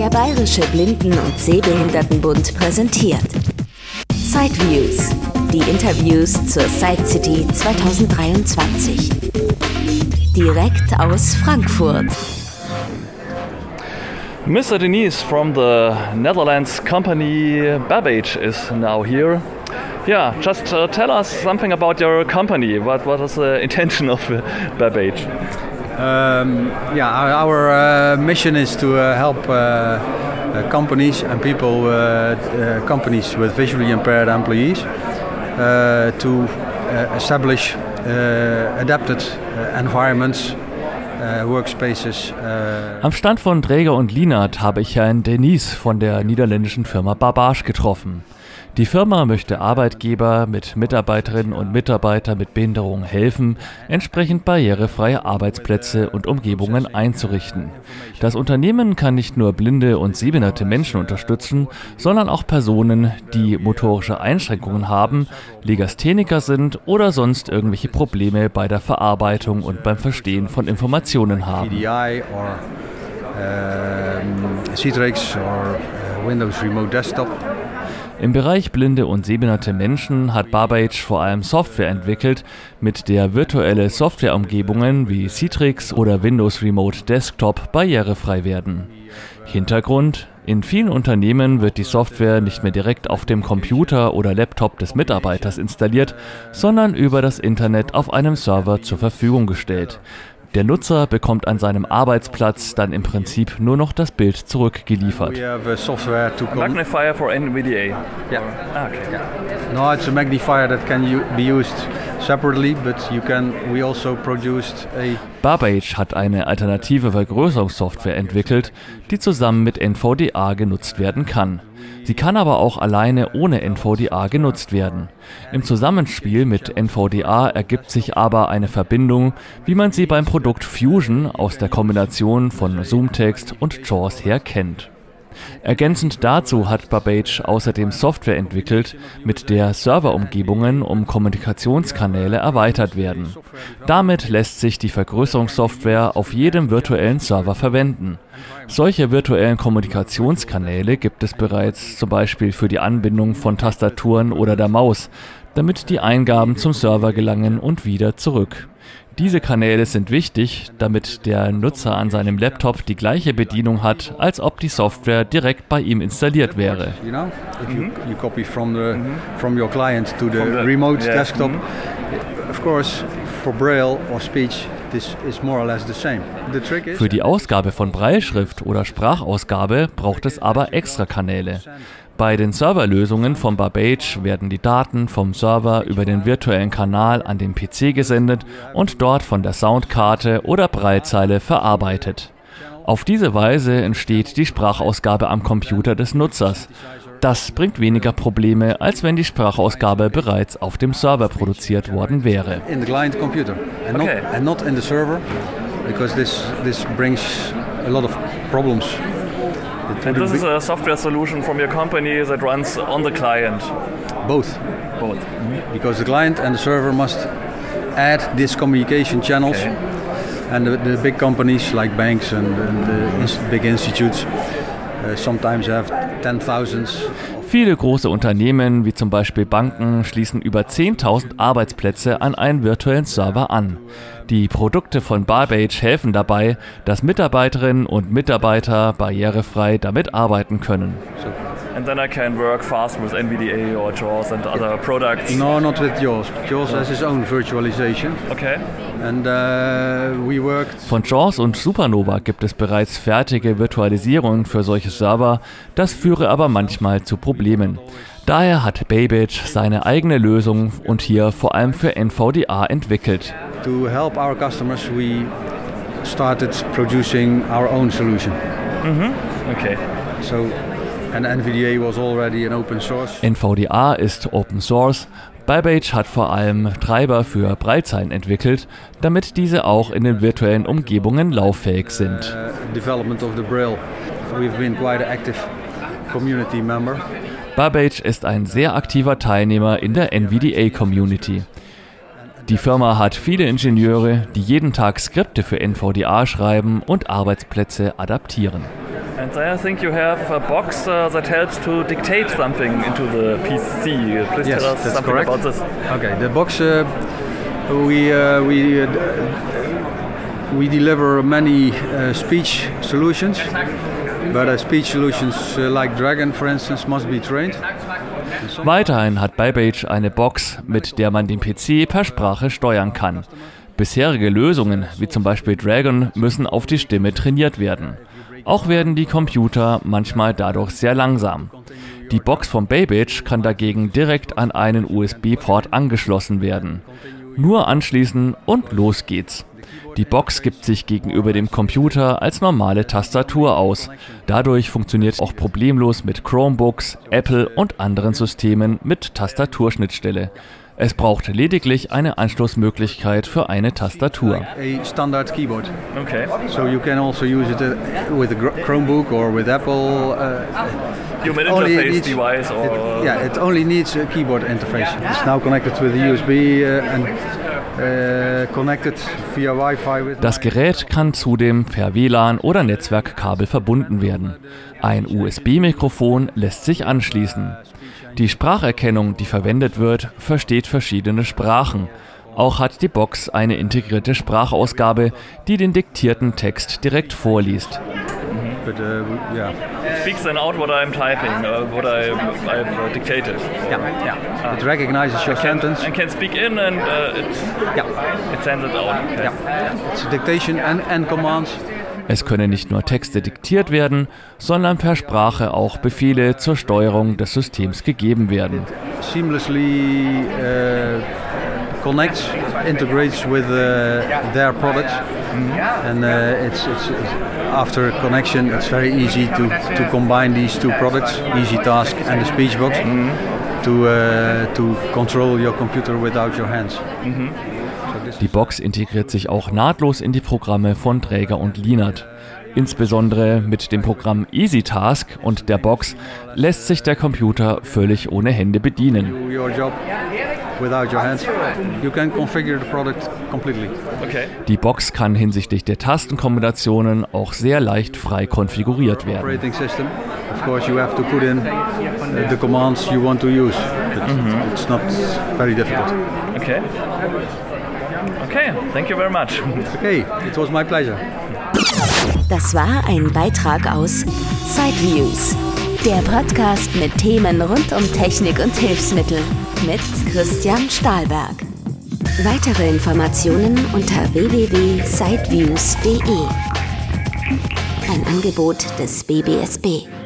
Der Bayerische Blinden- und Sehbehindertenbund präsentiert Sideviews, die Interviews zur Side City 2023. Direkt aus Frankfurt. Mr. Denise from the Netherlands company Babbage is now here. Yeah, just uh, tell us something about your company. What, what is the intention of Babbage? Um, yeah, our, our uh, mission is to uh, help uh, uh, companies and people, uh, companies with visually impaired employees, to establish adapted environments Workspaces. Am Stand von Dräger und Lienert habe ich Herrn Denise von der niederländischen Firma Barbage getroffen. Die Firma möchte Arbeitgeber mit Mitarbeiterinnen und Mitarbeitern mit Behinderungen helfen, entsprechend barrierefreie Arbeitsplätze und Umgebungen einzurichten. Das Unternehmen kann nicht nur blinde und sehbehinderte Menschen unterstützen, sondern auch Personen, die motorische Einschränkungen haben, Legastheniker sind oder sonst irgendwelche Probleme bei der Verarbeitung und beim Verstehen von Informationen haben. Or Windows Remote Desktop im Bereich blinde und sehbehinderte Menschen hat Barbage vor allem Software entwickelt, mit der virtuelle Softwareumgebungen wie Citrix oder Windows Remote Desktop barrierefrei werden. Hintergrund in vielen Unternehmen wird die Software nicht mehr direkt auf dem Computer oder Laptop des Mitarbeiters installiert, sondern über das Internet auf einem Server zur Verfügung gestellt. Der Nutzer bekommt an seinem Arbeitsplatz dann im Prinzip nur noch das Bild zurückgeliefert. Magnifier for NVDA. Yeah. Ah, okay. Yeah. No, it's a magnifier that can be used separately, but you can. We also produced a. Barbage hat eine alternative Vergrößerungssoftware entwickelt, die zusammen mit NVDA genutzt werden kann. Sie kann aber auch alleine ohne NVDA genutzt werden. Im Zusammenspiel mit NVDA ergibt sich aber eine Verbindung, wie man sie beim Produkt Fusion aus der Kombination von Zoomtext und JAWS her kennt. Ergänzend dazu hat Babbage außerdem Software entwickelt, mit der Serverumgebungen um Kommunikationskanäle erweitert werden. Damit lässt sich die Vergrößerungssoftware auf jedem virtuellen Server verwenden. Solche virtuellen Kommunikationskanäle gibt es bereits zum Beispiel für die Anbindung von Tastaturen oder der Maus, damit die Eingaben zum Server gelangen und wieder zurück. Diese Kanäle sind wichtig, damit der Nutzer an seinem Laptop die gleiche Bedienung hat, als ob die Software direkt bei ihm installiert wäre. Mhm. Für die Ausgabe von Breilschrift oder Sprachausgabe braucht es aber extra Kanäle. Bei den Serverlösungen von Barbage werden die Daten vom Server über den virtuellen Kanal an den PC gesendet und dort von der Soundkarte oder Breitzeile verarbeitet. Auf diese Weise entsteht die Sprachausgabe am Computer des Nutzers. Das bringt weniger Probleme, als wenn die Sprachausgabe bereits auf dem Server produziert worden wäre. In the client computer and not, okay. and not in the server because this this brings a lot of problems And this is a software solution from your company that runs on the client? Both. Both. Mm-hmm. Because the client and the server must add these communication channels. Okay. And the, the, big companies like banks and, and the big institutes uh, sometimes have 10,000 Viele große Unternehmen, wie zum Beispiel Banken, schließen über 10.000 Arbeitsplätze an einen virtuellen Server an. Die Produkte von Barbage helfen dabei, dass Mitarbeiterinnen und Mitarbeiter barrierefrei damit arbeiten können. And then I can work fast with NVDA or JAWS and other products. No, not with JAWS. JAWS has its own virtualization. Okay. And uh, we worked Von JAWS und Supernova gibt es bereits fertige Virtualisierungen für solche Server. Das führe aber manchmal zu Problemen. Daher hat Baybitch seine eigene Lösung und hier vor allem für NVDA entwickelt. To help our customers, we started producing our own solution. Mhm. Okay. So NVDA ist Open Source. Babbage hat vor allem Treiber für Breitzeilen entwickelt, damit diese auch in den virtuellen Umgebungen lauffähig sind. Uh. Babbage ist ein sehr aktiver Teilnehmer in der NVDA-Community. Die Firma hat viele Ingenieure, die jeden Tag Skripte für NVDA schreiben und Arbeitsplätze adaptieren. And I think you have a box uh, that helps to dictate something into the PC. Please Yes, tell us that's something correct. about this. Okay, the box uh, we uh, we uh, we deliver many uh, speech solutions, but uh, speech solutions uh, like Dragon, for instance, must be trained. Weiterhin hat Babbage eine Box, mit der man den PC per Sprache steuern kann. Bisherige Lösungen, wie zum Beispiel Dragon, müssen auf die Stimme trainiert werden. Auch werden die Computer manchmal dadurch sehr langsam. Die Box von Babbage kann dagegen direkt an einen USB-Port angeschlossen werden. Nur anschließen und los geht's. Die Box gibt sich gegenüber dem Computer als normale Tastatur aus. Dadurch funktioniert auch problemlos mit Chromebooks, Apple und anderen Systemen mit Tastaturschnittstelle. Es braucht lediglich eine Anschlussmöglichkeit für eine Tastatur. A standard keyboard, Okay. so you can also use it uh, with a Gr- Chromebook or with Apple. Uh, Human only interface needs- device or it- yeah, it only needs a keyboard interface. It's now connected with the USB uh, and uh, connected via Wi-Fi with. Das Gerät kann zudem per WLAN oder Netzwerkkabel verbunden werden. Ein USB-Mikrofon lässt sich anschließen. Die Spracherkennung, die verwendet wird, versteht verschiedene Sprachen. Auch hat die Box eine integrierte Sprachausgabe, die den diktierten Text direkt vorliest. But uh, yeah, it speaks then out what I'm typing, uh, what I, I've uh, dictated. yeah, yeah. It recognizes your Can, sentence. and can speak in and uh, it, Yeah, it sends it out. Okay. yeah. It's dictation and, and commands. Es können nicht nur Texte diktiert werden, sondern per Sprache auch Befehle zur Steuerung des Systems gegeben werden. seamlessly uh, connects, integrates with uh, their products, and uh, it's, it's, it's after connection, it's very easy to, to combine these two products, Easy Task and the Speech Box, to uh, to control your computer without your hands. Die Box integriert sich auch nahtlos in die Programme von Träger und Linat. Insbesondere mit dem Programm EasyTask und der Box lässt sich der Computer völlig ohne Hände bedienen. Do your job without your hands. You can configure the product completely. Okay. Die Box kann hinsichtlich der Tastenkombinationen auch sehr leicht frei konfiguriert werden. Of course, you have to put in uh, the commands you want to use. But It's not very difficult. Okay. Okay, thank you very much. Okay, it was my pleasure. Das war ein Beitrag aus Sideviews, der Podcast mit Themen rund um Technik und Hilfsmittel mit Christian Stahlberg. Weitere Informationen unter www.sideviews.de. Ein Angebot des BBSB.